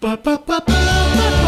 Всем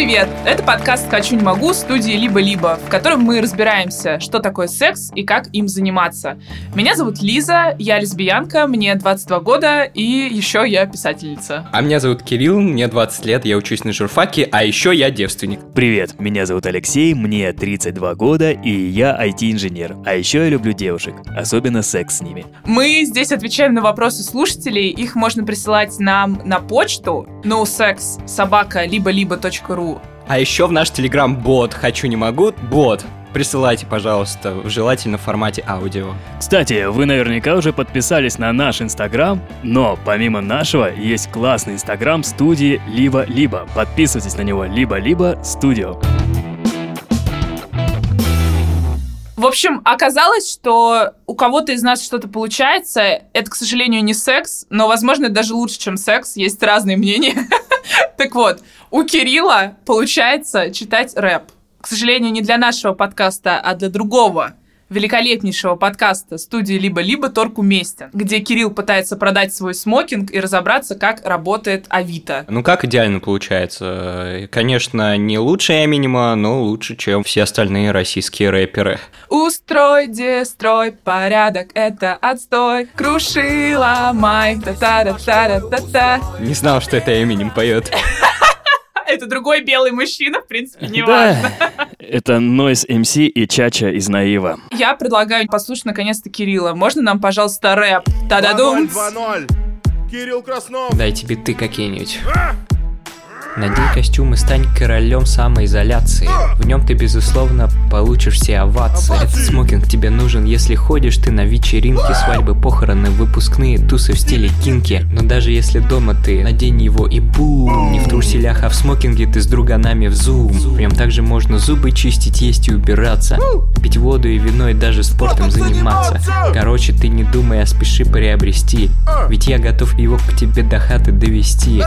привет! Это подкаст «Хочу, не могу» студии «Либо-либо», в котором мы разбираемся, что такое секс и как им заниматься. Меня зовут Лиза, я лесбиянка, мне 22 года, и еще я писательница. А меня зовут Кирилл, мне 20 лет, я учусь на журфаке, а еще я девственник. Привет, меня зовут Алексей, мне 32 года, и я IT-инженер. А еще я люблю девушек, особенно секс с ними. Мы здесь отвечаем на вопросы слушателей, их можно присылать нам на почту nosex собака либо-либо.ру А еще в наш телеграм-бот «Хочу, не могу» бот. Присылайте, пожалуйста, в желательно в формате аудио. Кстати, вы наверняка уже подписались на наш инстаграм, но помимо нашего есть классный инстаграм студии Либо-Либо. Подписывайтесь на него Либо-Либо Студио. В общем, оказалось, что у кого-то из нас что-то получается. Это, к сожалению, не секс, но, возможно, даже лучше, чем секс. Есть разные мнения. Так вот, у Кирилла получается читать рэп. К сожалению, не для нашего подкаста, а для другого великолепнейшего подкаста студии «Либо-либо» торг уместен, где Кирилл пытается продать свой смокинг и разобраться, как работает Авито. Ну как идеально получается? Конечно, не лучше Эминема, но лучше, чем все остальные российские рэперы. Устрой, дестрой, порядок, это отстой. Круши, ломай, та-та-та-та-та-та. Не знал, что это Эминем поет. Это другой белый мужчина, в принципе, не важно. Да, это Noise MC и Чача из Наива. Я предлагаю послушать наконец-то Кирилла. Можно нам, пожалуйста, рэп? Та-да-дум! 2-0. Кирилл Краснов. Дайте биты какие-нибудь. Надень костюм и стань королем самоизоляции. В нем ты, безусловно, получишь все овации. Этот смокинг тебе нужен, если ходишь ты на вечеринки, свадьбы, похороны, выпускные, тусы в стиле кинки. Но даже если дома ты, надень его и бум. Не в труселях, а в смокинге ты с друганами в зум. В нем также можно зубы чистить, есть и убираться. Пить воду и вино и даже спортом заниматься. Короче, ты не думай, а спеши приобрести. Ведь я готов его к тебе до хаты довести.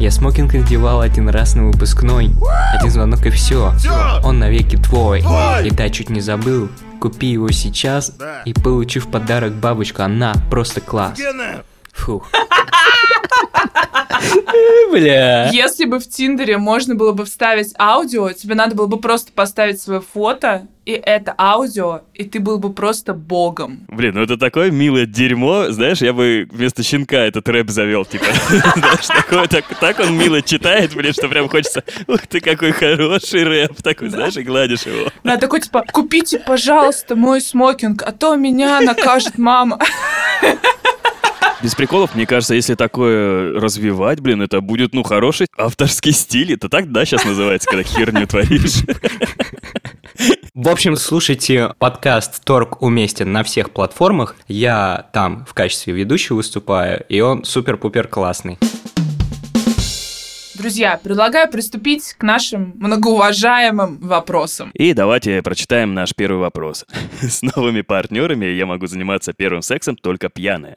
Я смокинг надевал один раз на выпускной Один звонок и все. Он навеки твой. И да, чуть не забыл Купи его сейчас. И получи в подарок бабочку Она просто класс. Фух Бля Если бы в Тиндере можно было бы вставить аудио, тебе надо было бы просто поставить свое фото, и это аудио, и ты был бы просто богом. Блин, ну это такое милое дерьмо, знаешь, я бы вместо щенка этот рэп завел, типа, знаешь, такое, так, так он мило читает, блин, что прям хочется, ух ты, какой хороший рэп, такой, знаешь, и гладишь его. Да, такой типа, купите, пожалуйста, мой смокинг, а то меня накажет мама. Без приколов, мне кажется, если такое развивать, блин, это будет, ну, хороший авторский стиль. Это так, да, сейчас называется, когда херню творишь? В общем, слушайте подкаст Торг уместен на всех платформах Я там в качестве ведущего выступаю И он супер-пупер классный Друзья, предлагаю приступить к нашим многоуважаемым вопросам. И давайте прочитаем наш первый вопрос. С новыми партнерами я могу заниматься первым сексом только пьяная.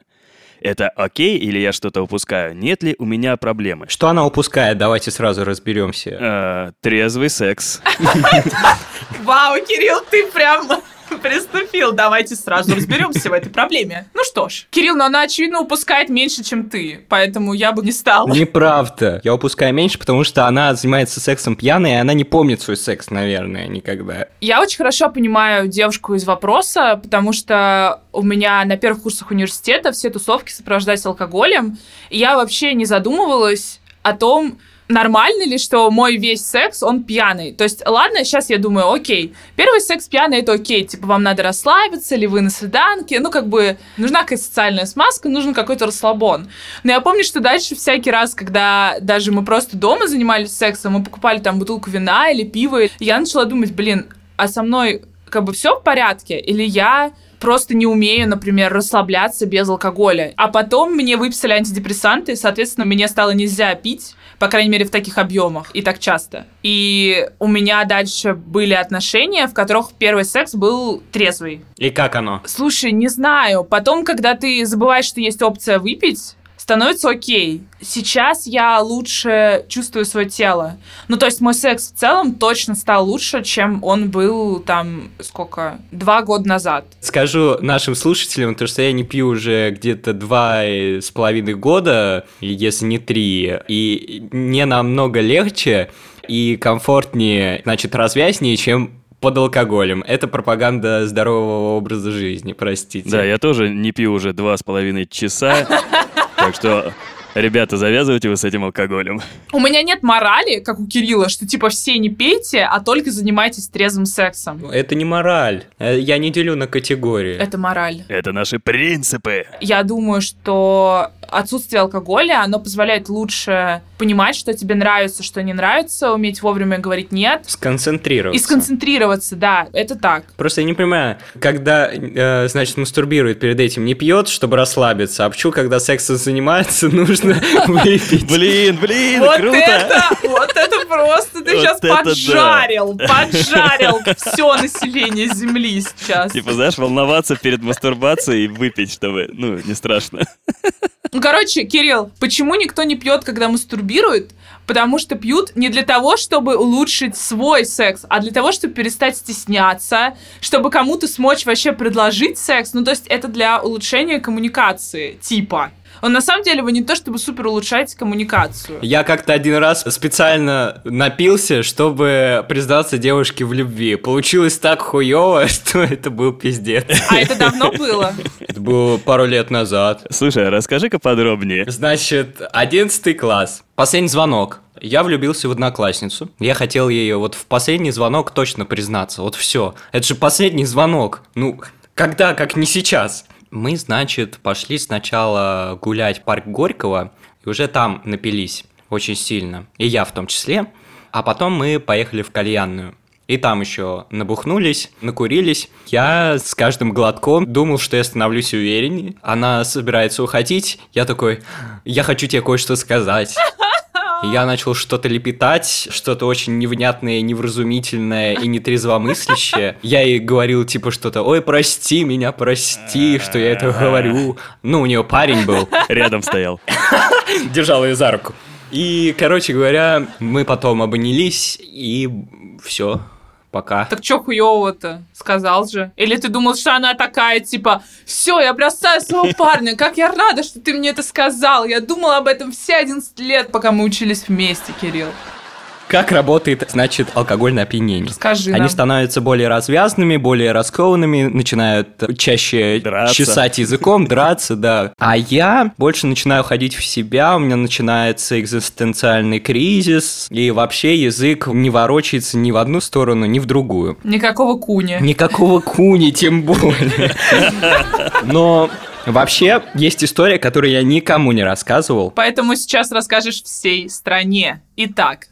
Это окей или я что-то упускаю? Нет ли у меня проблемы? Что она упускает? Давайте сразу разберемся Э, трезвый секс. Вау, Кирилл, ты прям приступил. Давайте сразу разберемся в этой проблеме. Ну что ж, Кирилл, но она, очевидно, упускает меньше, чем ты, поэтому я бы не стала. Неправда. Я упускаю меньше, потому что она занимается сексом пьяной, и она не помнит свой секс, наверное, никогда. Я очень хорошо понимаю девушку из вопроса, потому что у меня на первых курсах университета все тусовки сопровождались алкоголем, и я вообще не задумывалась о том, нормально ли, что мой весь секс, он пьяный. То есть, ладно, сейчас я думаю, окей, первый секс пьяный, это окей, типа, вам надо расслабиться, или вы на свиданке, ну, как бы, нужна какая-то социальная смазка, нужен какой-то расслабон. Но я помню, что дальше всякий раз, когда даже мы просто дома занимались сексом, мы покупали там бутылку вина или пива, и я начала думать, блин, а со мной как бы все в порядке, или я просто не умею, например, расслабляться без алкоголя. А потом мне выписали антидепрессанты, и, соответственно, мне стало нельзя пить, по крайней мере, в таких объемах и так часто. И у меня дальше были отношения, в которых первый секс был трезвый. И как оно? Слушай, не знаю. Потом, когда ты забываешь, что есть опция выпить, становится окей. Сейчас я лучше чувствую свое тело. Ну, то есть мой секс в целом точно стал лучше, чем он был там, сколько, два года назад. Скажу нашим слушателям, то, что я не пью уже где-то два с половиной года, если не три, и не намного легче и комфортнее, значит, развязнее, чем под алкоголем. Это пропаганда здорового образа жизни, простите. Да, я тоже не пью уже два с половиной часа, так что Ребята, завязывайте вы с этим алкоголем. У меня нет морали, как у Кирилла, что типа все не пейте, а только занимайтесь трезвым сексом. Это не мораль. Э, Я не делю на категории. Это мораль. Это наши принципы. Я думаю, что отсутствие алкоголя, оно позволяет лучше понимать, что тебе нравится, что не нравится, уметь вовремя говорить «нет». Сконцентрироваться. И сконцентрироваться, да, это так. Просто я не понимаю, когда, э, значит, мастурбирует перед этим, не пьет, чтобы расслабиться, а почему, когда сексом занимается, нужно выпить? Блин, блин, вот круто! это, вот это просто ты сейчас поджарил, поджарил все население Земли сейчас. Типа, знаешь, волноваться перед мастурбацией и выпить, чтобы, ну, не страшно. Ну, короче, Кирилл, почему никто не пьет, когда мастурбирует? Потому что пьют не для того, чтобы улучшить свой секс, а для того, чтобы перестать стесняться, чтобы кому-то смочь вообще предложить секс. Ну, то есть это для улучшения коммуникации, типа. Он на самом деле вы не то чтобы супер улучшаете коммуникацию. Я как-то один раз специально напился, чтобы признаться девушке в любви. Получилось так хуево, что это был пиздец. А это давно было? Это было пару лет назад. Слушай, а расскажи-ка подробнее. Значит, одиннадцатый класс. Последний звонок. Я влюбился в одноклассницу. Я хотел ей вот в последний звонок точно признаться. Вот все. Это же последний звонок. Ну, когда, как не сейчас. Мы, значит, пошли сначала гулять в парк Горького, и уже там напились очень сильно. И я в том числе. А потом мы поехали в кальянную. И там еще набухнулись, накурились. Я с каждым глотком думал, что я становлюсь увереннее. Она собирается уходить. Я такой, я хочу тебе кое-что сказать. И Я начал что-то лепетать, что-то очень невнятное, невразумительное и нетрезвомыслящее. Я ей говорил типа что-то, ой, прости меня, прости, что я это говорю. Ну, у нее парень был, Рядом стоял. держал ее за руку. И, короче говоря, мы потом обнялись, и все, пока. Так чё хуёвого-то? Сказал же. Или ты думал, что она такая, типа, все, я бросаю своего парня, как я рада, что ты мне это сказал. Я думала об этом все 11 лет, пока мы учились вместе, Кирилл. Как работает, значит, алкогольное опьянение? Скажи Они нам. становятся более развязными, более раскованными, начинают чаще Драться. чесать языком, драться, да. А я больше начинаю ходить в себя, у меня начинается экзистенциальный кризис, и вообще язык не ворочается ни в одну сторону, ни в другую. Никакого куни. Никакого куни, тем более. Но вообще есть история, которую я никому не рассказывал. Поэтому сейчас расскажешь всей стране. Итак,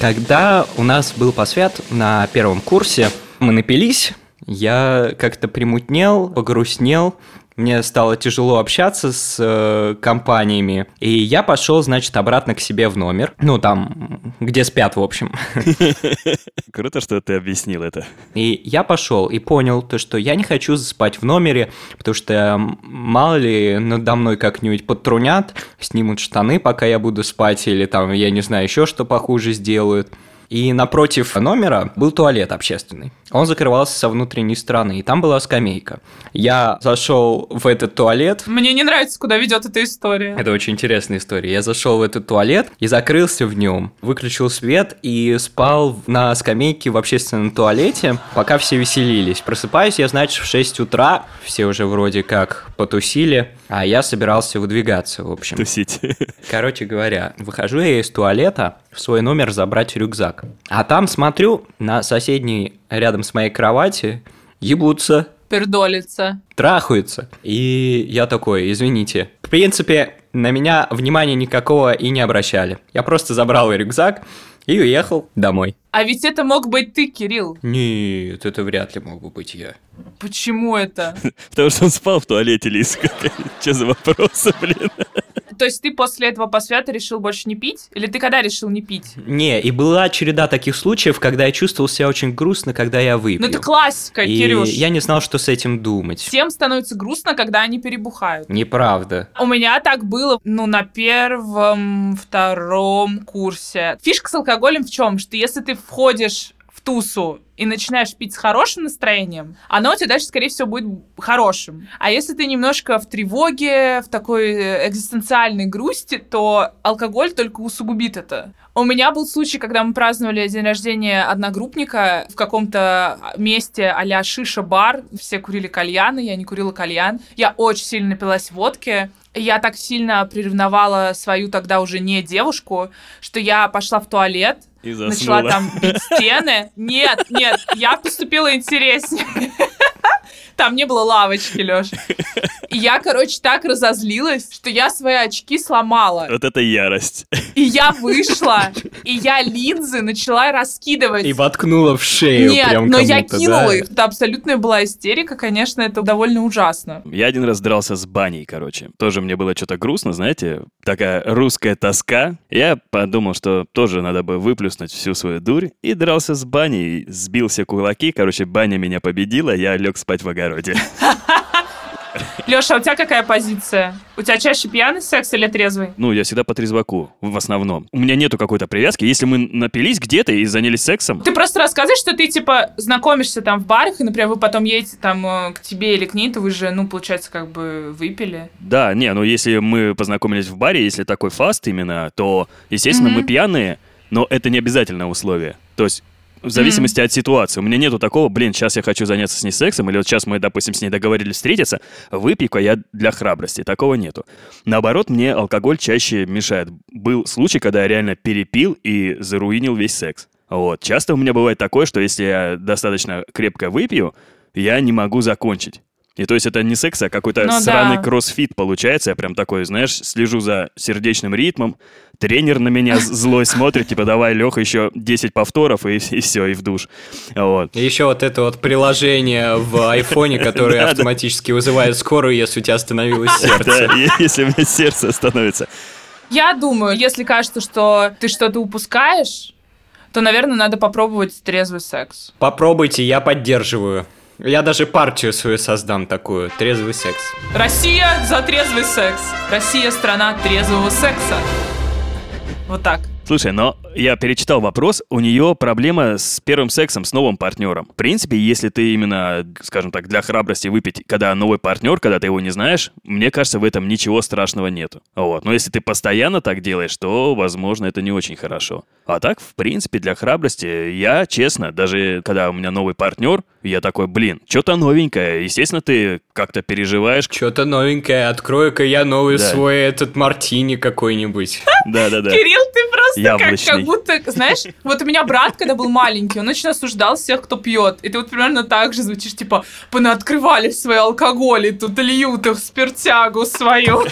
Когда у нас был посвят на первом курсе, мы напились, я как-то примутнел, погрустнел, мне стало тяжело общаться с э, компаниями, и я пошел, значит, обратно к себе в номер, ну там, где спят, в общем. Круто, что ты объяснил это. И я пошел и понял то, что я не хочу спать в номере, потому что мало ли надо мной как-нибудь подтрунят, снимут штаны, пока я буду спать, или там, я не знаю, еще что похуже сделают. И напротив номера был туалет общественный. Он закрывался со внутренней стороны, и там была скамейка. Я зашел в этот туалет, мне не нравится, куда ведет эта история. это очень интересная история. Я зашел в этот туалет и закрылся в нем, выключил свет и спал на скамейке в общественном туалете, пока все веселились. Просыпаюсь я, значит, в 6 утра, все уже вроде как потусили, а я собирался выдвигаться, в общем. Тусить. Короче говоря, выхожу я из туалета в свой номер забрать рюкзак. А там смотрю на соседней рядом с моей кровати ебутся Пердолица. трахаются. И я такой, извините. В принципе, на меня внимания никакого и не обращали. Я просто забрал рюкзак и уехал домой. А ведь это мог быть ты, Кирилл. Нет, это вряд ли мог бы быть я. Почему это? Потому что он спал в туалете, Лиз. Че за вопросы, блин? То есть ты после этого посвята решил больше не пить? Или ты когда решил не пить? Не, и была череда таких случаев, когда я чувствовал себя очень грустно, когда я выпил. Ну это классика, И Кирюш. я не знал, что с этим думать. Всем становится грустно, когда они перебухают. Неправда. У меня так было, ну, на первом, втором курсе. Фишка с алкоголем в чем? Что если ты входишь тусу и начинаешь пить с хорошим настроением, оно у тебя дальше, скорее всего, будет хорошим. А если ты немножко в тревоге, в такой э, экзистенциальной грусти, то алкоголь только усугубит это. У меня был случай, когда мы праздновали день рождения одногруппника в каком-то месте а-ля шиша-бар. Все курили кальяны, я не курила кальян. Я очень сильно напилась водки. Я так сильно приревновала свою тогда уже не девушку, что я пошла в туалет, И начала там бить стены. Нет, нет, я поступила интереснее. Там не было лавочки, Лёш. И я, короче, так разозлилась, что я свои очки сломала. Вот это ярость. И я вышла, и я линзы начала раскидывать. И воткнула в шею Нет, прям но я кинула да? их. Это абсолютная была истерика, конечно, это довольно ужасно. Я один раз дрался с баней, короче. Тоже мне было что-то грустно, знаете, такая русская тоска. Я подумал, что тоже надо бы выплюснуть всю свою дурь. И дрался с баней, сбил все кулаки. Короче, баня меня победила, я лег спать в огороде. Леша, а у тебя какая позиция? У тебя чаще пьяный секс или трезвый? Ну, я всегда по трезваку, в основном. У меня нету какой-то привязки. Если мы напились где-то и занялись сексом, Ты просто рассказывай, что ты, типа, знакомишься там в барах, и, например, вы потом едете там э, к тебе или к ней, то вы же, ну, получается, как бы выпили. Да, не, ну если мы познакомились в баре, если такой фаст именно, то, естественно, Мгм. мы пьяные, но это не обязательное условие. То есть в зависимости от ситуации. У меня нету такого, блин, сейчас я хочу заняться с ней сексом, или вот сейчас мы, допустим, с ней договорились встретиться, выпей-ка я для храбрости. Такого нету. Наоборот, мне алкоголь чаще мешает. Был случай, когда я реально перепил и заруинил весь секс. Вот. Часто у меня бывает такое, что если я достаточно крепко выпью, я не могу закончить. И то есть это не секс, а какой-то Ну сраный да. кроссфит получается. Я прям такой, знаешь, слежу за сердечным ритмом. Тренер на меня злой смотрит, типа, давай, Леха, еще 10 повторов, и, и все, и в душ. Вот. И еще вот это вот приложение в айфоне, которое автоматически вызывает скорую, если у тебя остановилось сердце. Да, если у меня сердце остановится. Я думаю, если кажется, что ты что-то упускаешь, то, наверное, надо попробовать трезвый секс. Попробуйте, я поддерживаю. Я даже партию свою создам такую. Трезвый секс. Россия за трезвый секс. Россия страна трезвого секса. Вот так. Слушай, но я перечитал вопрос, у нее проблема с первым сексом с новым партнером. В принципе, если ты именно, скажем так, для храбрости выпить, когда новый партнер, когда ты его не знаешь, мне кажется, в этом ничего страшного нету. Вот. Но если ты постоянно так делаешь, то, возможно, это не очень хорошо. А так, в принципе, для храбрости, я, честно, даже когда у меня новый партнер, я такой, блин, что-то новенькое. Естественно, ты как-то переживаешь. Что-то новенькое. Открою-ка я новый Да. свой этот мартини какой-нибудь. Да-да-да. Кирилл, ты просто как, как будто, знаешь, вот у меня брат, когда был маленький, он очень осуждал всех, кто пьет. И ты вот примерно так же звучишь, типа, понаоткрывали свои алкоголи, тут льют их спиртягу свою,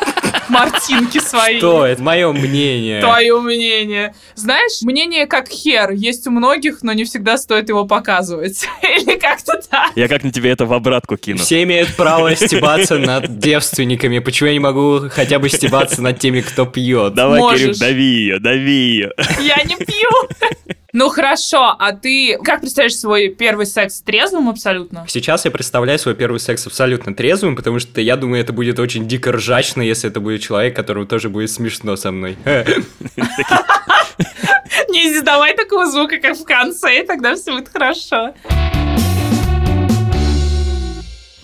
мартинки свои. Что? Это мое мнение. Твое мнение. Знаешь, мнение как хер. Есть у многих, но не всегда стоит его показывать. Или как-то так. Я как на тебе это в обратку кину. Все имеют право стебаться над девственниками. Почему я не могу хотя бы стебаться над теми, кто пьет? Давай, Можешь. Кирюх, дави ее, дави ее. Я не пью. Ну хорошо, а ты как представляешь свой первый секс трезвым абсолютно? Сейчас я представляю свой первый секс абсолютно трезвым, потому что я думаю, это будет очень дико ржачно, если это будет человек, которому тоже будет смешно со мной. Не издавай такого звука, как в конце, и тогда все будет хорошо.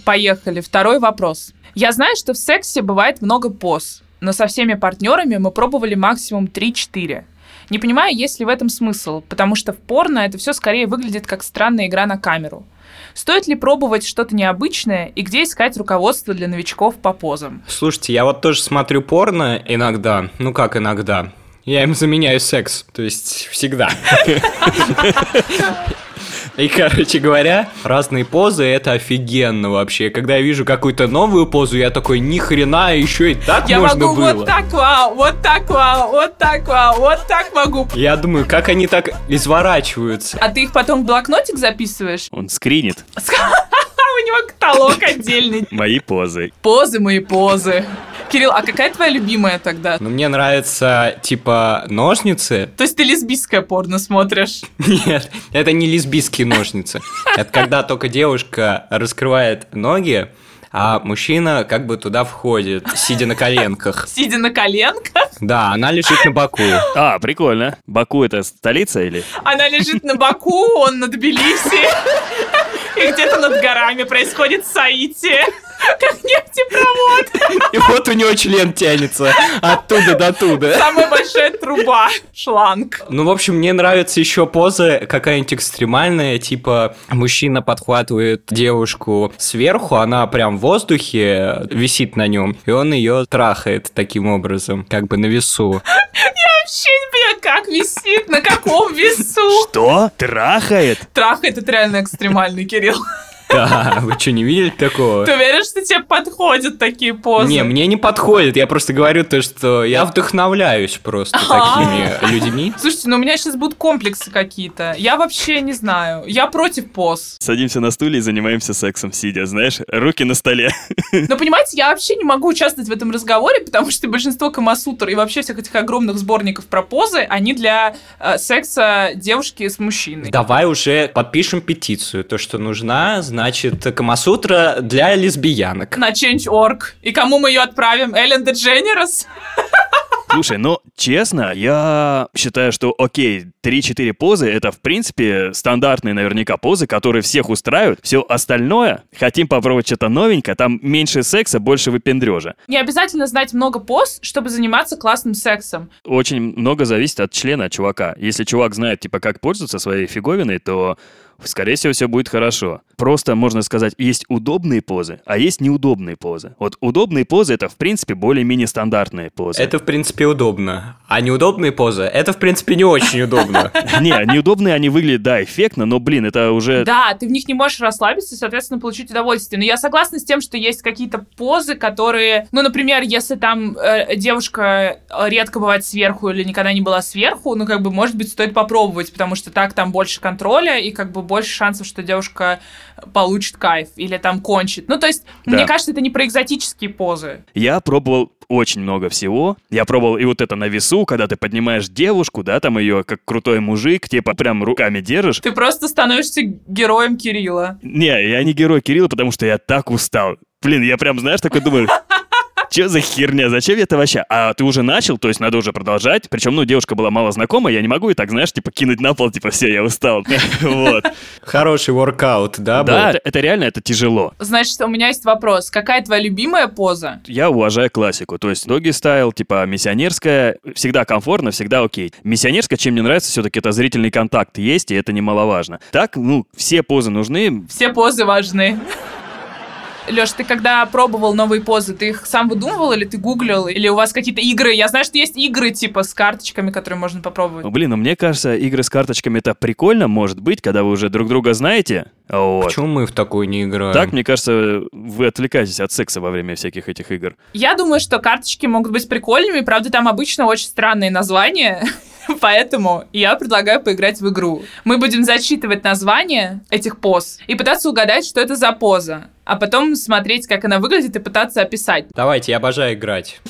Поехали. Второй вопрос. Я знаю, что в сексе бывает много поз, но со всеми партнерами мы пробовали максимум 3-4. Не понимаю, есть ли в этом смысл, потому что в порно это все скорее выглядит как странная игра на камеру. Стоит ли пробовать что-то необычное и где искать руководство для новичков по позам? Слушайте, я вот тоже смотрю порно иногда. Ну как иногда? Я им заменяю секс, то есть всегда. И, короче говоря, разные позы это офигенно вообще. Когда я вижу какую-то новую позу, я такой, ни хрена, еще и так Я можно могу было. вот так вау, вот так вау, вот так вау, вот так могу. Я думаю, как они так изворачиваются. А ты их потом в блокнотик записываешь? Он скринит У него каталог отдельный. мои позы. Позы мои позы. Кирилл, а какая твоя любимая тогда? Ну, мне нравится, типа, ножницы. То есть ты лесбийское порно смотришь? Нет, это не лесбийские ножницы. Это когда только девушка раскрывает ноги, а мужчина как бы туда входит, сидя на коленках. Сидя на коленках, Да, она лежит на боку. А, прикольно. Баку это столица или? она лежит на боку, он над Тбилиси. И где-то над горами происходит соитие. Как нефтепровод. И вот у него член тянется оттуда до туда. Самая большая труба. Шланг. Ну, в общем, мне нравится еще поза какая-нибудь экстремальная, типа мужчина подхватывает девушку сверху, она прям в воздухе висит на нем, и он ее трахает таким образом, как бы на весу. Вообще не понимаю, как висит, на каком весу. Что? Трахает? Трахает это реально экстремальный, Кирилл. Да, вы что, не видели такого? Ты уверен, что тебе подходят такие позы? Не, мне не подходит. Я просто говорю то, что я вдохновляюсь просто такими людьми. Слушайте, ну у меня сейчас будут комплексы какие-то. Я вообще не знаю. Я против поз. Садимся на стуле и занимаемся сексом, сидя, знаешь, руки на столе. Но понимаете, я вообще не могу участвовать в этом разговоре, потому что большинство камасутр и вообще всех этих огромных сборников про позы, они для э, секса девушки с мужчиной. Давай уже подпишем петицию. То, что нужна, значит, Камасутра для лесбиянок. На Change.org. И кому мы ее отправим? Эллен Дедженерос? Слушай, ну, честно, я считаю, что, окей, 3-4 позы — это, в принципе, стандартные наверняка позы, которые всех устраивают. Все остальное, хотим попробовать что-то новенькое, там меньше секса, больше выпендрежа. Не обязательно знать много поз, чтобы заниматься классным сексом. Очень много зависит от члена чувака. Если чувак знает, типа, как пользоваться своей фиговиной, то скорее всего, все будет хорошо. Просто, можно сказать, есть удобные позы, а есть неудобные позы. Вот удобные позы — это, в принципе, более-менее стандартные позы. Это, в принципе, удобно. А неудобные позы — это, в принципе, не очень удобно. Не, неудобные они выглядят, да, эффектно, но, блин, это уже... Да, ты в них не можешь расслабиться и, соответственно, получить удовольствие. Но я согласна с тем, что есть какие-то позы, которые... Ну, например, если там э, девушка редко бывает сверху или никогда не была сверху, ну, как бы, может быть, стоит попробовать, потому что так там больше контроля и, как бы, больше шансов, что девушка получит кайф или там кончит. Ну, то есть, Да. мне кажется, это не про экзотические позы. Я пробовал очень много всего. Я пробовал и вот это на весу, когда ты поднимаешь девушку, да, там ее как крутой мужик, типа прям руками держишь. Ты просто становишься героем Кирилла. Не, я не герой Кирилла, потому что я так устал. Блин, я прям, знаешь, такой думаю, Че за херня? Зачем я это вообще? А ты уже начал, то есть надо уже продолжать. Причем, ну, девушка была мало знакома, я не могу и так, знаешь, типа кинуть на пол, типа, все, я устал. Вот. Хороший воркаут, да? Да, это- это реально, это тяжело. Значит, у меня есть вопрос. Какая твоя любимая поза? Я уважаю классику. То есть доги стайл, типа миссионерская, всегда комфортно, всегда окей. Миссионерская, чем мне нравится, все-таки это зрительный контакт есть, и это немаловажно. Так, ну, все позы нужны. Все позы важны. Леш, ты когда пробовал новые позы, ты их сам выдумывал или ты гуглил? Или у вас какие-то игры? Я знаю, что есть игры типа с карточками, которые можно попробовать. Ну, блин, ну мне кажется, игры с карточками это прикольно, может быть, когда вы уже друг друга знаете. Вот. Почему мы в такую не играем? Так, мне кажется, вы отвлекаетесь от секса во время всяких этих игр. Я думаю, что карточки могут быть прикольными, правда, там обычно очень странные названия. Поэтому я предлагаю поиграть в игру. Мы будем зачитывать названия этих поз и пытаться угадать, что это за поза. А потом смотреть, как она выглядит, и пытаться описать. Давайте, я обожаю играть.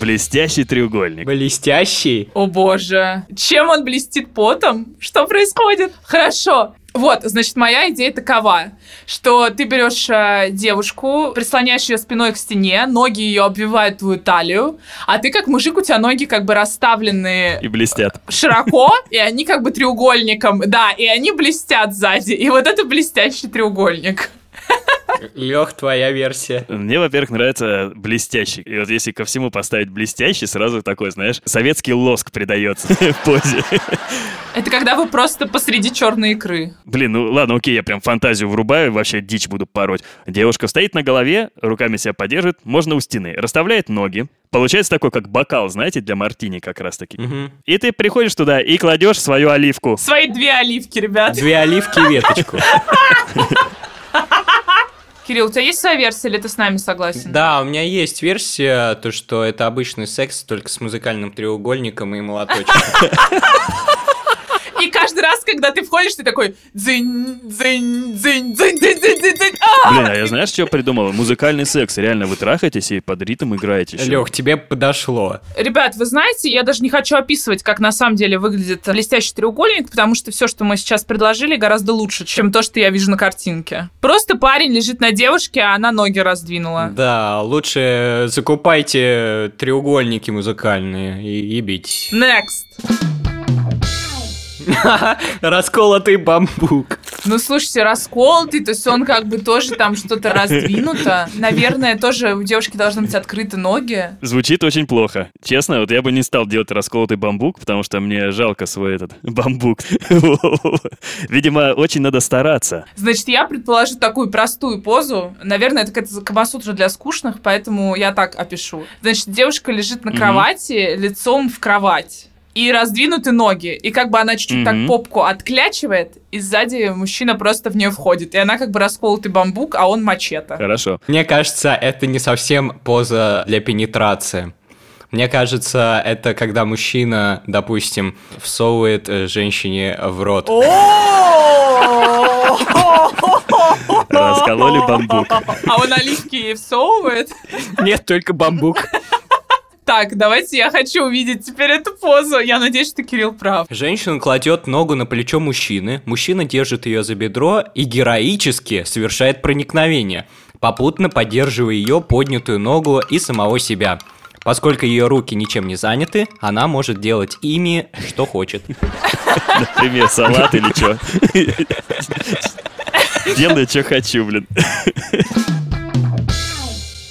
Блестящий треугольник. Блестящий. О боже. Чем он блестит потом? Что происходит? Хорошо. Вот, значит, моя идея такова, что ты берешь э, девушку, прислоняешь ее спиной к стене, ноги ее обвивают твою талию, а ты как мужик, у тебя ноги как бы расставлены И блестят. широко, и они как бы треугольником, да, и они блестят сзади. И вот это блестящий треугольник. Лех, твоя версия. Мне, во-первых, нравится блестящий. И вот если ко всему поставить блестящий, сразу такой, знаешь, советский лоск придается в позе. Это когда вы просто посреди черной икры. Блин, ну ладно, окей, я прям фантазию врубаю, вообще дичь буду пороть. Девушка стоит на голове, руками себя поддерживает, можно у стены, расставляет ноги. Получается такой, как бокал, знаете, для мартини как раз-таки. Мгм. И ты приходишь туда и кладешь свою оливку. Свои две оливки, ребят. Две оливки и веточку. Кирилл, у тебя есть своя версия, или ты с нами согласен? Да, у меня есть версия, то что это обычный секс, только с музыкальным треугольником и молоточком. И каждый раз, когда ты входишь, ты такой дзынь, дзынь, дзынь, дзынь, дзынь, дзынь, дзынь, дзынь. Блин, а я знаешь, что придумал? Музыкальный секс. Реально, вы трахаетесь и под ритм играете еще. Лех, тебе подошло. Ребят, вы знаете, я даже не хочу описывать, как на самом деле выглядит блестящий треугольник, потому что все, что мы сейчас предложили, гораздо лучше, чем то, что я вижу на картинке. Просто парень лежит на девушке, а она ноги раздвинула. Да, лучше закупайте треугольники музыкальные и ебитесь. Next. Расколотый бамбук. Ну, слушайте, расколотый, то есть он как бы тоже там что-то раздвинуто. Наверное, тоже у девушки должны быть открыты ноги. Звучит очень плохо. Честно, вот я бы не стал делать расколотый бамбук, потому что мне жалко свой этот бамбук. Видимо, очень надо стараться. Значит, я предположу такую простую позу. Наверное, это какая-то камасутра для скучных, поэтому я так опишу. Значит, девушка лежит на кровати, лицом в кровать. И раздвинуты ноги. И как бы она чуть-чуть так Мгм. попку отклячивает, и сзади мужчина просто в нее входит. И она как бы расколотый бамбук, а он мачете. Хорошо. Мне кажется, это не совсем поза для пенетрации. Мне кажется, это когда мужчина, допустим, всовывает э, женщине в рот. Раскололи бамбук. А он оливки ей всовывает. Нет, только бамбук. Так, давайте я хочу увидеть теперь эту позу. Я надеюсь, что Кирилл прав. Женщина кладет ногу на плечо мужчины, мужчина держит ее за бедро и героически совершает проникновение, попутно поддерживая ее поднятую ногу и самого себя. Поскольку ее руки ничем не заняты, она может делать ими, что хочет. Например, салат или что. Делаю, что хочу, блин.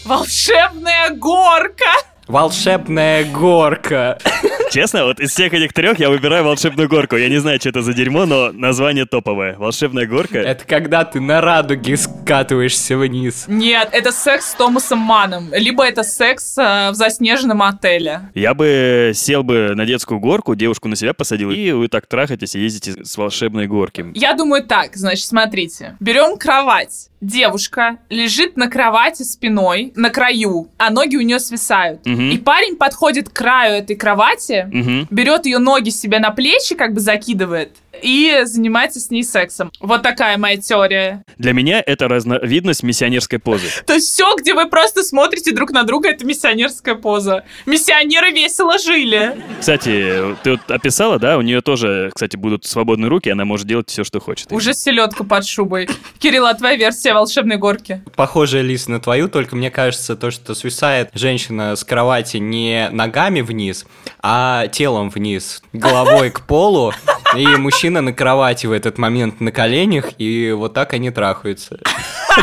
Волшебная горка! Волшебная горка. Честно, вот из всех этих трех я выбираю волшебную горку. Я не знаю, что это за дерьмо, но название топовое. Волшебная горка. Это когда ты на радуге скатываешься вниз. Нет, это секс с Томасом Маном. Либо это секс э, в заснеженном отеле. Я бы сел бы на детскую горку, девушку на себя посадил, и вы так трахаетесь и ездите с волшебной горки. Я думаю так, значит, смотрите. Берем кровать. Девушка лежит на кровати спиной, на краю, а ноги у нее свисают. Мгм. И парень подходит к краю этой кровати, Мгм. берет ее ноги себе на плечи, как бы закидывает, и занимается с ней сексом. Вот такая моя теория. Для меня это разновидность миссионерской позы. То есть все, где вы просто смотрите друг на друга, это миссионерская поза. Миссионеры весело жили. Кстати, ты вот описала, да, у нее тоже, кстати, будут свободные руки, она может делать все, что хочет. Уже селедка под шубой. Кирилл, а твоя версия волшебной горки? Похожая лист на твою, только мне кажется, то, что свисает женщина с кровати не ногами вниз, а телом вниз, головой к полу, и мужчина на кровати в этот момент на коленях, и вот так они трахаются.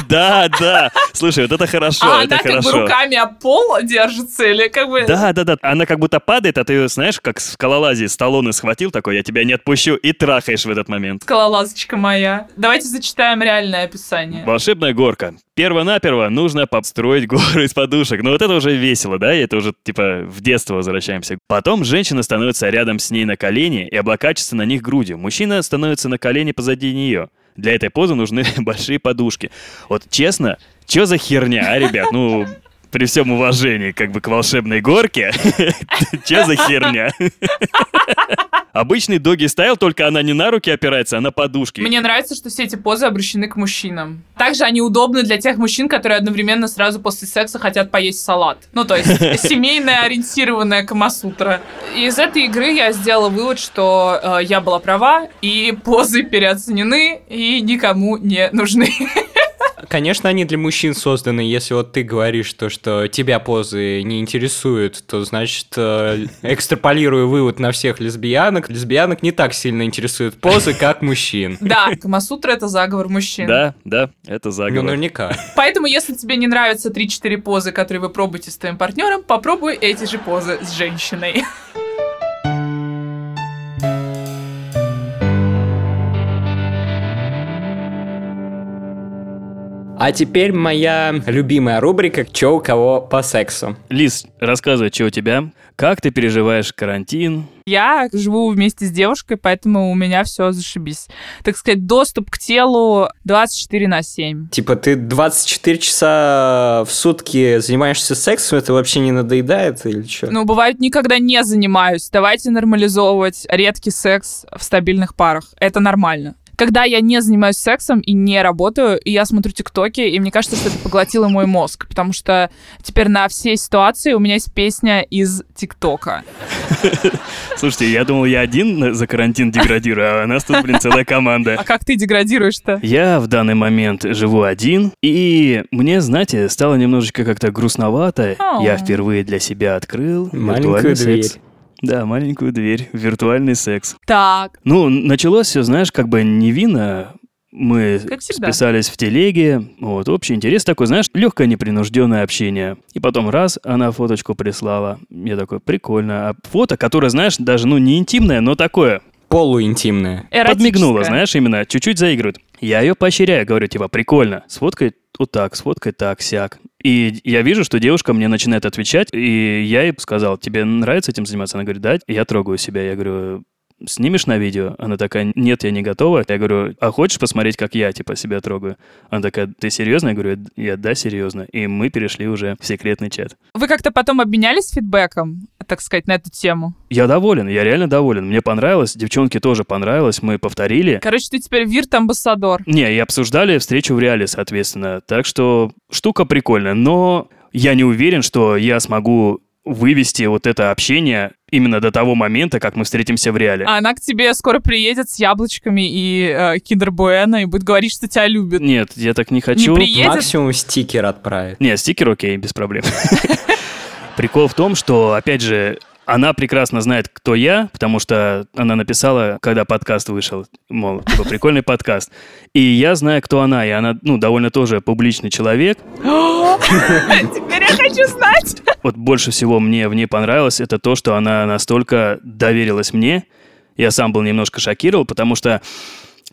Да, да. Слушай, вот это хорошо, а это она как бы руками об пол держится или как бы... Да, да, да. Она как будто падает, а ты ее, знаешь, как в скалолазии Сталлоне схватил такой, я тебя не отпущу, и трахаешь в этот момент. Скалолазочка моя. Давайте зачитаем реальное описание. Волшебная горка. Перво-наперво нужно построить гору из подушек. Но вот это уже весело, да? И это уже, типа, в детство возвращаемся. Потом женщина становится рядом с ней на колени и облокачивается на них грудью. Мужчина становится на колени позади нее. Для этой позы нужны большие подушки. Вот честно, что за херня, а, ребят? Ну, при всем уважении, как бы, к волшебной горке, что за херня? Обычный доги стайл, только она не на руки опирается, а на подушки. Мне нравится, что все эти позы обращены к мужчинам. Также они удобны для тех мужчин, которые одновременно сразу после секса хотят поесть салат. Ну, то есть семейная ориентированная камасутра. Из этой игры я сделала вывод, что э, я была права, и позы переоценены и никому не нужны. Конечно, они для мужчин созданы. Если вот ты говоришь то, что тебя позы не интересуют, то значит, э, экстраполирую вывод на всех лесбиянок. Лесбиянок не так сильно интересуют позы, как мужчин. Да, камасутра — это заговор мужчин. Да, да, это Ну, заговор. наверняка. Поэтому, если тебе не нравятся 3-4 позы, которые вы пробуете с твоим партнером, попробуй эти же позы с женщиной. А теперь моя любимая рубрика «Чё у кого по сексу?». Лиз, рассказывай, что у тебя? Как ты переживаешь карантин? Я живу вместе с девушкой, поэтому у меня все зашибись. Так сказать, доступ к телу 24 на 7. Типа ты 24 часа в сутки занимаешься сексом, это вообще не надоедает или что? Ну, бывает, никогда не занимаюсь. Давайте нормализовывать редкий секс в стабильных парах. Это нормально. Когда я не занимаюсь сексом и не работаю, и я смотрю тиктоки, и мне кажется, что это поглотило мой мозг, потому что теперь на все ситуации у меня есть песня из тиктока. Слушайте, я думал, я один за карантин деградирую, а у нас тут, блин, целая команда. А как ты деградируешь-то? Я в данный момент живу один, и мне, знаете, стало немножечко как-то грустновато. Я впервые для себя открыл Маленькую виртуальный дверь. секс. Да, маленькую дверь, виртуальный секс. Так, Ну, началось все, знаешь, как бы невинно. Мы Как всегда. списались в телеге, вот, общий интерес такой, знаешь, легкое непринужденное общение. И потом раз, она фоточку прислала, я такой, прикольно. А фото, которое, знаешь, даже, ну, не интимное, но такое, Полуинтимная. подмигнула, знаешь, именно, чуть-чуть заигрывает. Я ее поощряю, говорю, типа, прикольно, сфоткай вот так, сфоткай так, сяк. И я вижу, что девушка мне начинает отвечать, и я ей сказал, тебе нравится этим заниматься? Она говорит, да. Я трогаю себя, я говорю, снимешь на видео? Она такая, нет, я не готова. Я говорю, а хочешь посмотреть, как я, типа, себя трогаю? Она такая, ты серьезно? Я говорю, я, да, серьезно. И мы перешли уже в секретный чат. Вы как-то потом обменялись фидбэком, так сказать, на эту тему? Я доволен, я реально доволен. Мне понравилось, девчонке тоже понравилось, мы повторили. Короче, ты теперь вирт-амбассадор. Не, и обсуждали встречу в реале, соответственно. Так что штука прикольная, но я не уверен, что я смогу вывести вот это общение именно до того момента, как мы встретимся в реале. А она к тебе скоро приедет с яблочками и э, киндер Буэна и будет говорить, что тебя любит. Нет, я так не хочу. приедет? Максимум стикер отправит. Не, стикер окей, без проблем. Прикол в том, что, опять же, она прекрасно знает, кто я, потому что она написала, когда подкаст вышел, мол, типа, прикольный подкаст. И я знаю, кто она, и она, ну, довольно тоже публичный человек. Теперь я хочу знать. Вот больше всего мне в ней понравилось, это то, что она настолько доверилась мне. Я сам был немножко шокирован, потому что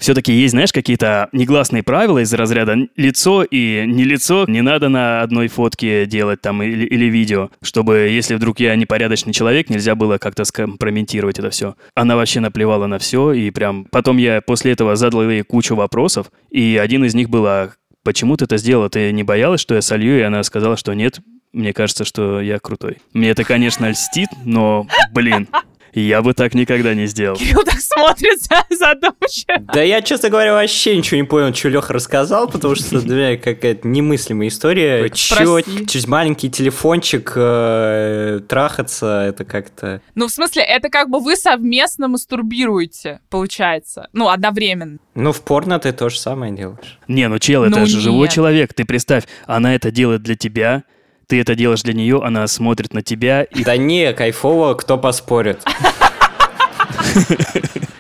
все-таки есть, знаешь, какие-то негласные правила из разряда лицо и не лицо не надо на одной фотке делать там или, или видео, чтобы, если вдруг я непорядочный человек, нельзя было как-то скомпрометировать это все. Она вообще наплевала на все, и прям потом я после этого задал ей кучу вопросов, и один из них был, а почему ты это сделала? Ты не боялась, что я солью? И она сказала, что нет, мне кажется, что я крутой. Мне это, конечно, льстит, но, блин, я бы так никогда не сделал. Кирилл так смотрит за- задумчиво. Да я, честно говоря, вообще ничего не понял, что Леха рассказал, потому что для меня какая-то немыслимая история. Чё, через маленький телефончик э, трахаться, это как-то... Ну, в смысле, это как бы вы совместно мастурбируете, получается. Ну, одновременно. Ну, в порно ты то же самое делаешь. Не, ну чел, это Ну же живой человек. Ты представь, она это делает для тебя, ты это делаешь для нее, она смотрит на тебя. И, Да не, кайфово, кто поспорит.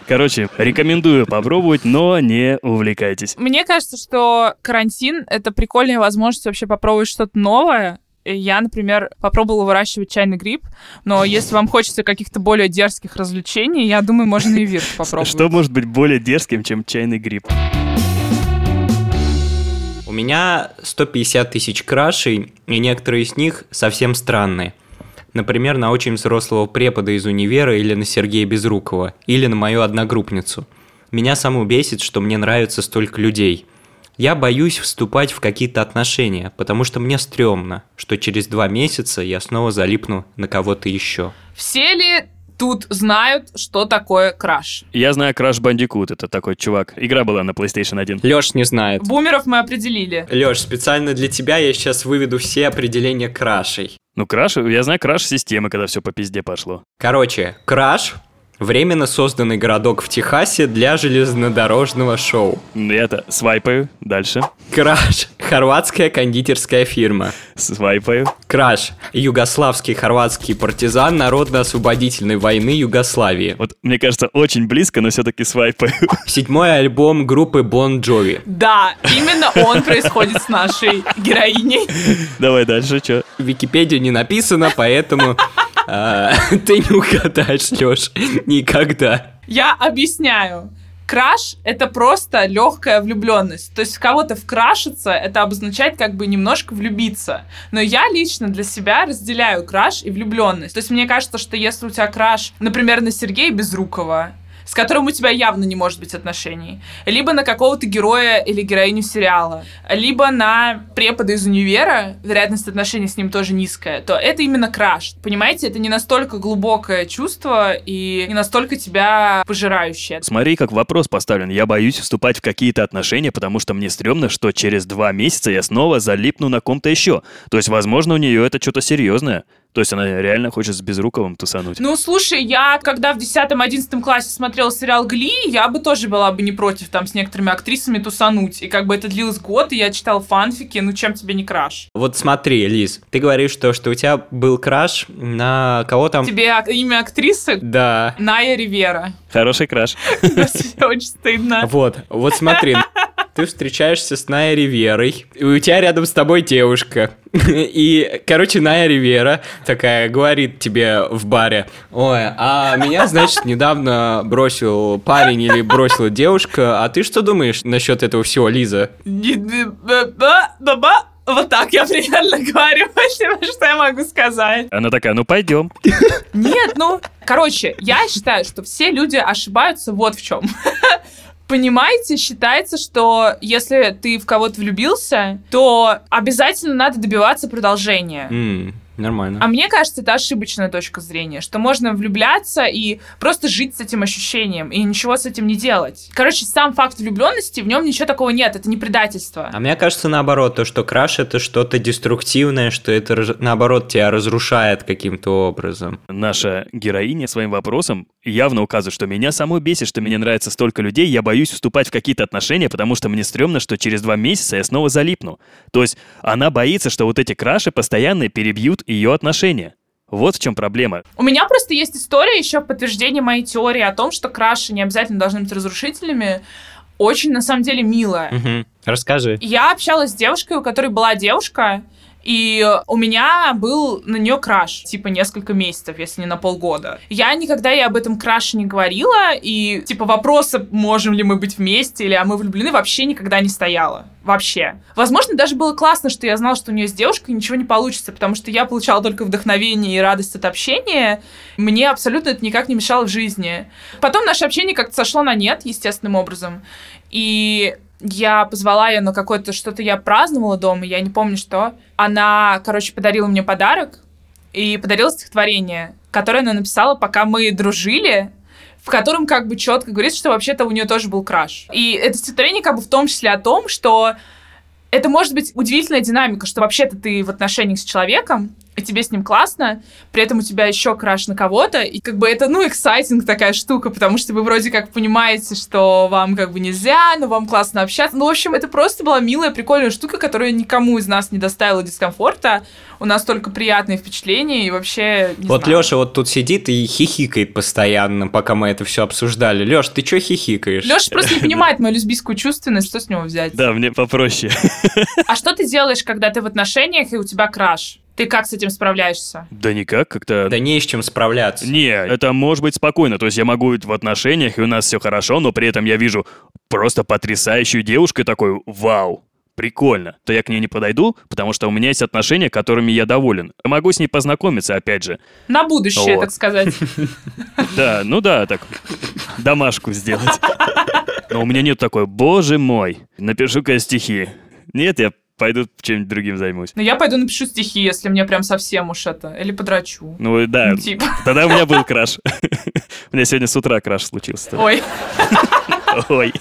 короче, рекомендую попробовать, но не увлекайтесь. Мне кажется, что карантин — это прикольная возможность вообще попробовать что-то новое. Я, например, попробовала выращивать чайный гриб, но если вам хочется каких-то более дерзких развлечений, я думаю, можно и вирт попробовать. Что может быть более дерзким, чем чайный гриб? У меня 150 тысяч крашей, и некоторые из них совсем странные. Например, на очень взрослого препода из универа или на Сергея Безрукова, или на мою одногруппницу. Меня саму бесит, что мне нравится столько людей. Я боюсь вступать в какие-то отношения, потому что мне стрёмно, что через два месяца я снова залипну на кого-то еще. Все ли тут знают, что такое краш? Я знаю Crash Bandicoot, это такой чувак. Игра была на PlayStation 1. Лёш не знает. Бумеров мы определили. Лёш, специально для тебя я сейчас выведу все определения крашей. Ну, Crash, я знаю Crash системы, когда все по пизде пошло. Короче, Краш – временно созданный городок в Техасе для железнодорожного шоу. Ну, Я-то свайпаю, дальше. Краш – хорватская кондитерская фирма. Свайпаю. Краш – югославский хорватский партизан Народно-освободительной войны Югославии. Вот, мне кажется, очень близко, но все-таки свайпаю. Седьмой альбом группы Бон Джови. Да, именно он происходит с нашей героиней. Давай дальше, что? В Википедии не написано, поэтому ты не угадаешь, Лёш, никогда. Я объясняю. Краш — это просто легкая влюбленность. То есть в кого-то вкрашиться — это обозначает как бы немножко влюбиться. Но я лично для себя разделяю краш и влюбленность. То есть мне кажется, что если у тебя краш, например, на Сергея Безрукова, с которым у тебя явно не может быть отношений, либо на какого-то героя или героиню сериала, либо на препода из универа, вероятность отношений с ним тоже низкая, то это именно краш. Понимаете, это не настолько глубокое чувство и не настолько тебя пожирающее. Смотри, как вопрос поставлен. Я боюсь вступать в какие-то отношения, потому что мне стрёмно, что через два месяца я снова залипну на ком-то еще. То есть, возможно, у нее это что-то серьезное. То есть она реально хочет с Безруковым тусануть. Ну, слушай, я когда в 10-11 классе смотрела сериал «Гли», я бы тоже была бы не против там с некоторыми актрисами тусануть. И как бы это длилось год, и я читала фанфики, ну чем тебе не краш? Вот смотри, Лиз, ты говоришь то, что у тебя был краш на кого там... Тебе имя актрисы? Да. Ная Ривера. Хороший краш. Очень стыдно. Вот, вот смотри, ты встречаешься с Ная Риверой, и у тебя рядом с тобой девушка. И, короче, Ная Ривера такая говорит тебе в баре, ой, а меня, значит, недавно бросил парень или бросила девушка, а ты что думаешь насчет этого всего, Лиза? Ба-ба, Вот так я примерно говорю, что я могу сказать. Она такая, ну пойдем. Нет, ну, короче, я считаю, что все люди ошибаются вот в чем. Понимаете, считается, что если ты в кого-то влюбился, то обязательно надо добиваться продолжения. М, нормально. А мне кажется, это ошибочная точка зрения, что можно влюбляться и просто жить с этим ощущением и ничего с этим не делать. Короче, сам факт влюбленности, в нем ничего такого нет, это не предательство. А мне кажется, наоборот, то, что краш это что-то деструктивное, что это, наоборот, тебя разрушает каким-то образом. Наша героиня своим вопросом явно указывает, что меня самой бесит, что мне нравится столько людей, я боюсь вступать в какие-то отношения, потому что мне стрёмно, что через два месяца я снова залипну. То есть она боится, что вот эти краши постоянно перебьют ее отношения. Вот в чем проблема. У меня просто есть история еще в подтверждение моей теории о том, что краши не обязательно должны быть разрушительными. Очень, на самом деле, милая. Мгм. Расскажи. Я общалась с девушкой, у которой была девушка, и у меня был на нее краш, типа несколько месяцев, если не на полгода. Я никогда ей об этом краше не говорила, и типа вопроса, можем ли мы быть вместе, или а мы влюблены, вообще никогда не стояла. Вообще. Возможно, даже было классно, что я знала, что у нее с девушкой ничего не получится, потому что я получала только вдохновение и радость от общения. Мне абсолютно это никак не мешало в жизни. Потом наше общение как-то сошло на нет, естественным образом. И я позвала ее на какое-то что-то я праздновала дома, я не помню что. Она, короче, подарила мне подарок и подарила стихотворение, которое она написала, пока мы дружили, в котором как бы четко говорится, что вообще-то у нее тоже был краш. И это стихотворение как бы в том числе о том, что это может быть удивительная динамика, что вообще-то ты в отношениях с человеком, и тебе с ним классно, при этом у тебя еще краш на кого-то, и как бы это, ну, эксайтинг такая штука, потому что вы вроде как понимаете, что вам как бы нельзя, но вам классно общаться. Ну, в общем, это просто была милая, прикольная штука, которая никому из нас не доставила дискомфорта. У нас только приятные впечатления, и вообще, не вот знаю. Леша вот тут сидит и хихикает постоянно, пока мы это все обсуждали. Леш, ты чё хихикаешь? Леша просто не понимает мою лесбийскую чувственность, что с него взять? Да, мне попроще. А что ты делаешь, когда ты в отношениях, и у тебя краш? Ты как с этим справляешься? Да никак, как-то... Да не с чем справляться. Не, это может быть спокойно. То есть я могу быть в отношениях, и у нас все хорошо, но при этом я вижу просто потрясающую девушку и такой «Вау!» Прикольно. То я к ней не подойду, потому что у меня есть отношения, которыми я доволен. Могу с ней познакомиться, опять же. На будущее, Вот. так сказать. Да, ну да, так, домашку сделать. Но у меня нет такой, боже мой, напишу-ка стихи. Нет, я пойду чем-нибудь другим займусь. Но я пойду напишу стихи, если мне прям совсем уж это. Или подрачу. Ну да, Ну, типа. тогда у меня был краш. У меня сегодня с утра краш случился. Ой. Ой.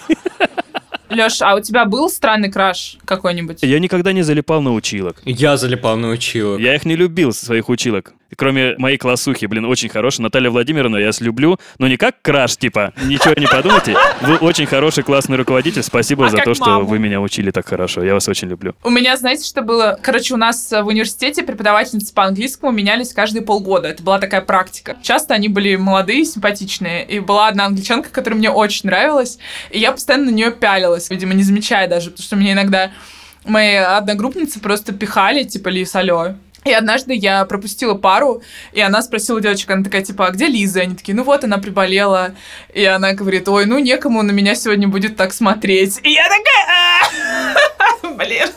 Леш, а у тебя был странный краш какой-нибудь? Я никогда не залипал на училок. Я залипал на училок. Я их не любил, своих училок. Кроме моей классухи, блин, очень хорошая. Наталья Владимировна, я вас люблю. Но не как краш, типа, ничего не подумайте. Вы очень хороший, классный руководитель. Спасибо А за то, что маму? вы меня учили так хорошо. Я вас очень люблю. У меня, знаете, что было? Короче, у нас в университете преподавательницы по английскому менялись каждые полгода. Это была такая практика. Часто они были молодые, симпатичные. И была одна англичанка, которая мне очень нравилась. И я постоянно на нее пялилась, видимо, не замечая даже, потому что меня иногда мои одногруппницы просто пихали, типа, Лис, алло. И однажды я пропустила пару, и она спросила девочек, она такая, типа, а где Лиза? Они такие, ну вот, она приболела. И она говорит, ой, ну некому на меня сегодня будет так смотреть. И я такая, «А, блин.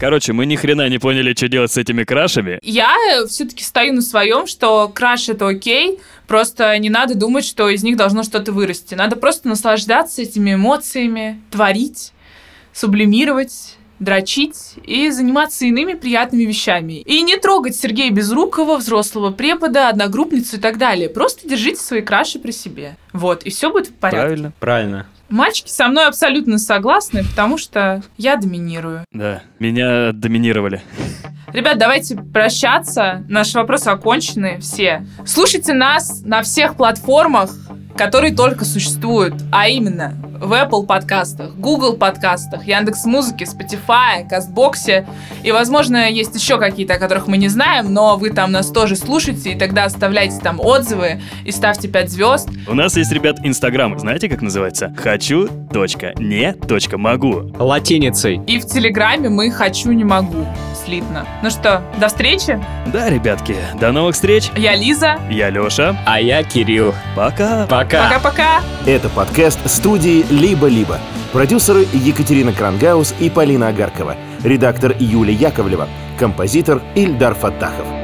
Короче, мы ни хрена не поняли, что делать с этими крашами. Я все-таки стою на своем, что краш это окей, просто не надо думать, что из них должно что-то вырасти. Надо просто наслаждаться этими эмоциями, творить, сублимировать дрочить и заниматься иными приятными вещами. И не трогать Сергея Безрукова, взрослого препода, одногруппницу и так далее. Просто держите свои краши при себе. Вот, и все будет в порядке. Правильно. Правильно. Мальчики со мной абсолютно согласны, потому что я доминирую. Да, меня доминировали. Ребят, давайте прощаться. Наши вопросы окончены все. Слушайте нас на всех платформах, которые только существуют, а именно в Apple подкастах, Google подкастах, Яндекс Музыке, Spotify, Кастбоксе. И, возможно, есть еще какие-то, о которых мы не знаем, но вы там нас тоже слушаете, и тогда оставляйте там отзывы и ставьте 5 звезд. У нас есть, ребят, Инстаграм. Знаете, как называется? Хочу, точка, не, точка, могу. Латиницей. И в Телеграме мы «хочу, не могу» слитно. Ну что, до встречи. Да, ребятки, до новых встреч. Я Лиза. Я Лёша. А я Кирилл. Пока. Пока. Пока-пока. Это подкаст студии «Либо-либо». Продюсеры Екатерина Крангаус и Полина Агаркова. Редактор Юлия Яковлева. Композитор Ильдар Фаттахов.